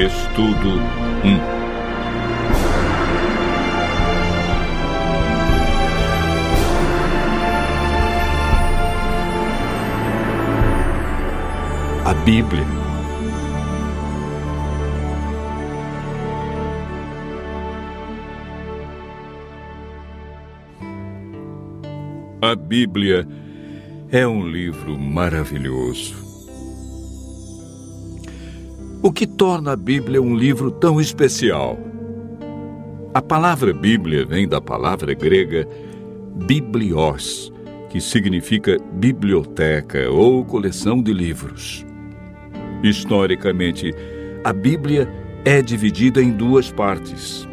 Estudo 1 A Bíblia. A Bíblia é um livro maravilhoso. O que torna a Bíblia um livro tão especial? A palavra Bíblia vem da palavra grega biblios, que significa biblioteca ou coleção de livros. Historicamente, a Bíblia é dividida em duas partes.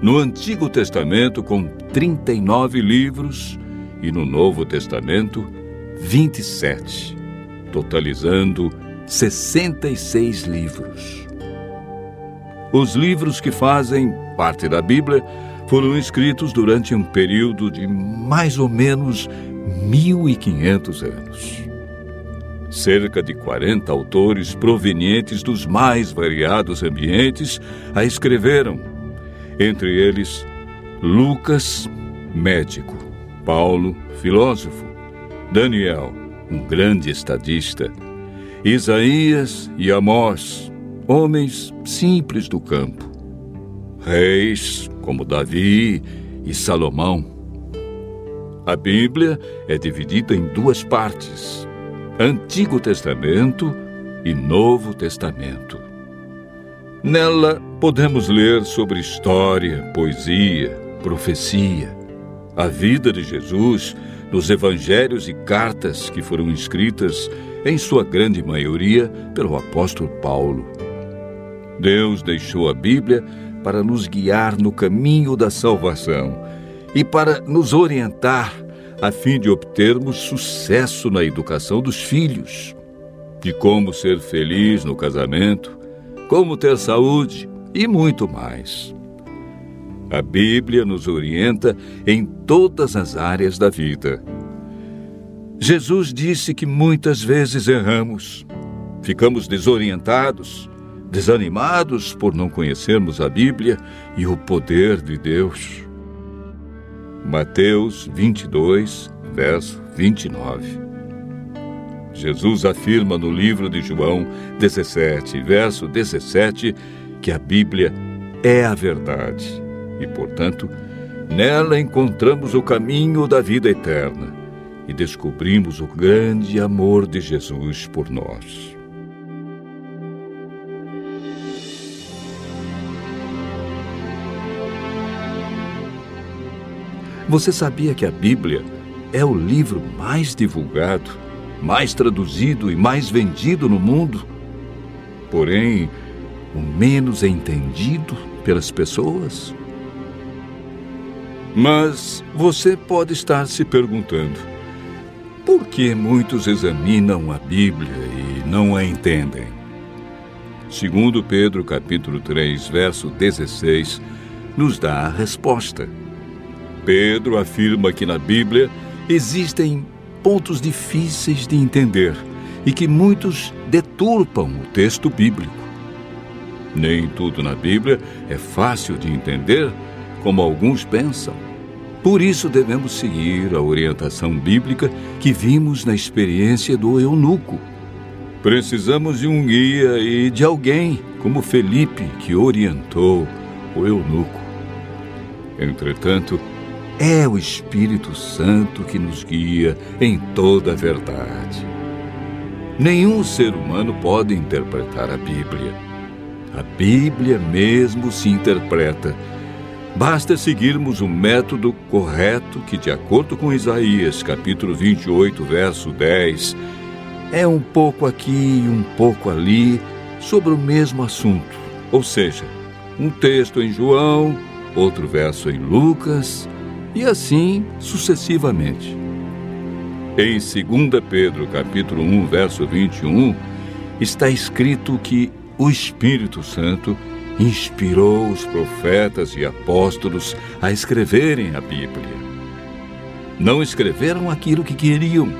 No Antigo Testamento, com 39 livros, e no Novo Testamento, 27, totalizando 66 livros. Os livros que fazem parte da Bíblia foram escritos durante um período de mais ou menos 1500 anos. Cerca de 40 autores provenientes dos mais variados ambientes a escreveram, entre eles Lucas, médico, Paulo, filósofo, Daniel, um grande estadista, Isaías e Amós, homens simples do campo, reis como Davi e Salomão. A Bíblia é dividida em duas partes Antigo Testamento e Novo Testamento. Nela podemos ler sobre história, poesia, profecia, a vida de Jesus nos evangelhos e cartas que foram escritas, em sua grande maioria, pelo apóstolo Paulo. Deus deixou a Bíblia para nos guiar no caminho da salvação e para nos orientar a fim de obtermos sucesso na educação dos filhos, de como ser feliz no casamento, como ter saúde e muito mais. A Bíblia nos orienta em todas as áreas da vida. Jesus disse que muitas vezes erramos, ficamos desorientados, desanimados por não conhecermos a Bíblia e o poder de Deus. Mateus 22, verso 29. Jesus afirma no livro de João 17, verso 17, que a Bíblia é a verdade e, portanto, nela encontramos o caminho da vida eterna e descobrimos o grande amor de Jesus por nós. Você sabia que a Bíblia é o livro mais divulgado, mais traduzido e mais vendido no mundo? Porém, o menos entendido pelas pessoas? Mas você pode estar se perguntando: por que muitos examinam a Bíblia e não a entendem? Segundo Pedro capítulo 3, verso 16, nos dá a resposta. Pedro afirma que na Bíblia existem pontos difíceis de entender e que muitos deturpam o texto bíblico. Nem tudo na Bíblia é fácil de entender, como alguns pensam. Por isso devemos seguir a orientação bíblica que vimos na experiência do eunuco. Precisamos de um guia e de alguém como Felipe que orientou o eunuco. Entretanto, é o Espírito Santo que nos guia em toda a verdade. Nenhum ser humano pode interpretar a Bíblia. A Bíblia mesmo se interpreta. Basta seguirmos o método correto que, de acordo com Isaías, capítulo 28, verso 10, é um pouco aqui e um pouco ali sobre o mesmo assunto. Ou seja, um texto em João, outro verso em Lucas, e assim sucessivamente. Em 2 Pedro, capítulo 1, verso 21, está escrito que o Espírito Santo inspirou os profetas e apóstolos a escreverem a Bíblia. Não escreveram aquilo que queriam,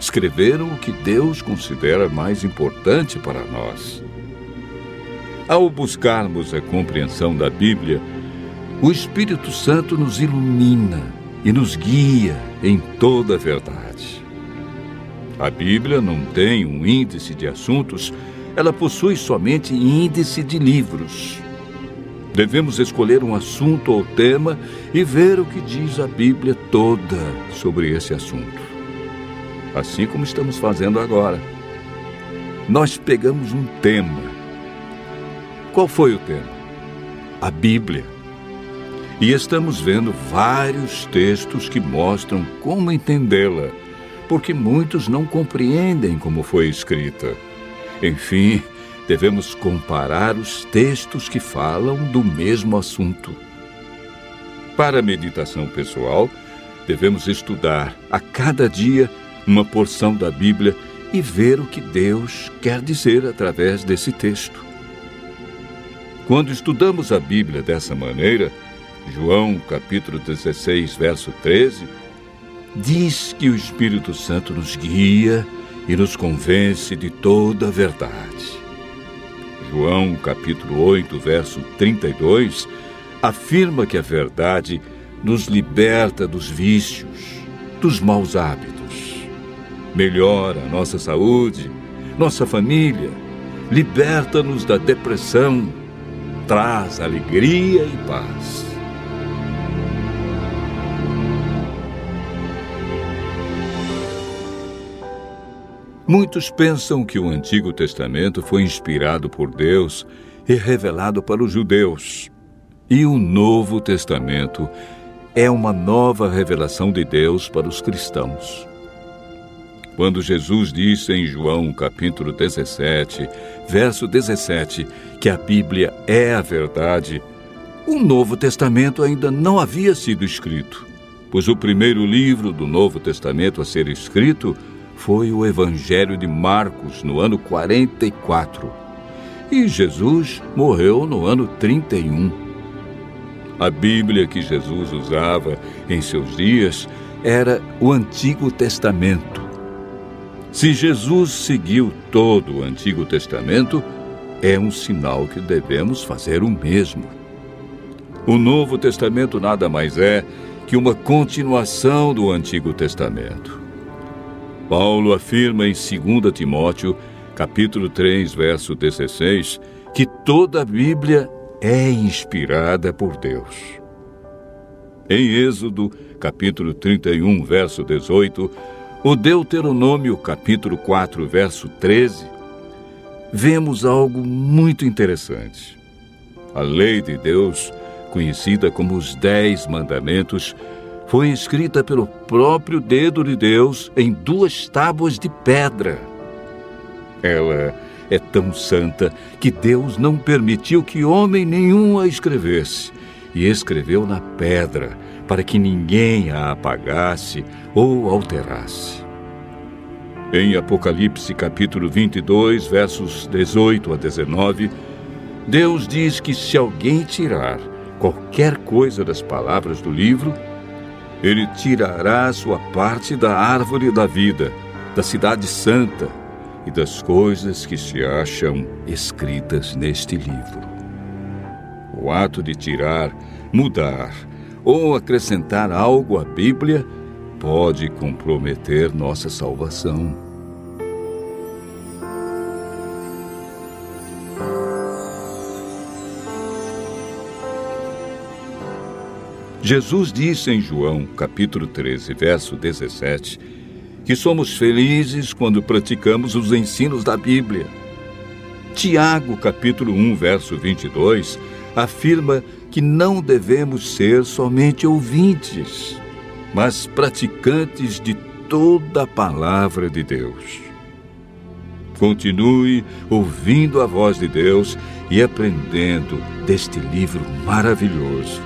escreveram o que Deus considera mais importante para nós. Ao buscarmos a compreensão da Bíblia, o Espírito Santo nos ilumina e nos guia em toda a verdade. A Bíblia não tem um índice de assuntos, ela possui somente índice de livros. Devemos escolher um assunto ou tema e ver o que diz a Bíblia toda sobre esse assunto. Assim como estamos fazendo agora. Nós pegamos um tema qual foi o tema? A Bíblia. E estamos vendo vários textos que mostram como entendê-la, porque muitos não compreendem como foi escrita. Enfim, devemos comparar os textos que falam do mesmo assunto. Para a meditação pessoal, devemos estudar a cada dia uma porção da Bíblia e ver o que Deus quer dizer através desse texto. Quando estudamos a Bíblia dessa maneira, João capítulo 16, verso 13, diz que o Espírito Santo nos guia e nos convence de toda a verdade. João capítulo 8, verso 32, afirma que a verdade nos liberta dos vícios, dos maus hábitos, melhora a nossa saúde, nossa família, liberta-nos da depressão, traz alegria e paz. Muitos pensam que o Antigo Testamento foi inspirado por Deus e revelado para os judeus. E o Novo Testamento é uma nova revelação de Deus para os cristãos. Quando Jesus disse em João capítulo 17, verso 17, que a Bíblia é a verdade, o Novo Testamento ainda não havia sido escrito, pois o primeiro livro do Novo Testamento a ser escrito foi o Evangelho de Marcos, no ano 44. E Jesus morreu no ano 31. A Bíblia que Jesus usava em seus dias era o Antigo Testamento se Jesus seguiu todo o Antigo Testamento, é um sinal que devemos fazer o mesmo. O Novo Testamento nada mais é que uma continuação do Antigo Testamento. Paulo afirma em 2 Timóteo, capítulo 3, verso 16, que toda a Bíblia é inspirada por Deus. Em Êxodo, capítulo 31, verso 18, o Deuteronômio, capítulo 4, verso 13, vemos algo muito interessante. A lei de Deus, conhecida como os Dez Mandamentos, foi escrita pelo próprio dedo de Deus em duas tábuas de pedra. Ela é tão santa que Deus não permitiu que homem nenhum a escrevesse, e escreveu na pedra para que ninguém a apagasse ou alterasse. Em Apocalipse capítulo 22, versos 18 a 19, Deus diz que se alguém tirar qualquer coisa das palavras do livro, ele tirará sua parte da árvore da vida, da cidade santa e das coisas que se acham escritas neste livro. O ato de tirar, mudar, ou acrescentar algo à Bíblia pode comprometer nossa salvação. Jesus disse em João, capítulo 13, verso 17, que somos felizes quando praticamos os ensinos da Bíblia. Tiago, capítulo 1, verso 22, afirma que não devemos ser somente ouvintes, mas praticantes de toda a palavra de Deus. Continue ouvindo a voz de Deus e aprendendo deste livro maravilhoso,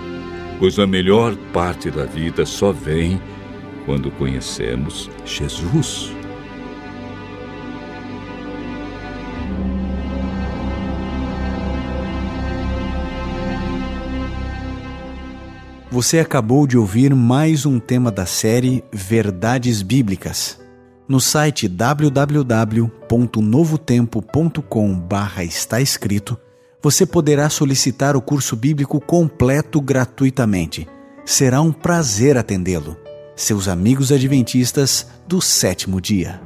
pois a melhor parte da vida só vem quando conhecemos Jesus. Você acabou de ouvir mais um tema da série Verdades Bíblicas. No site www.novotempo.com/está escrito, você poderá solicitar o curso bíblico completo gratuitamente. Será um prazer atendê-lo. Seus amigos adventistas do sétimo dia.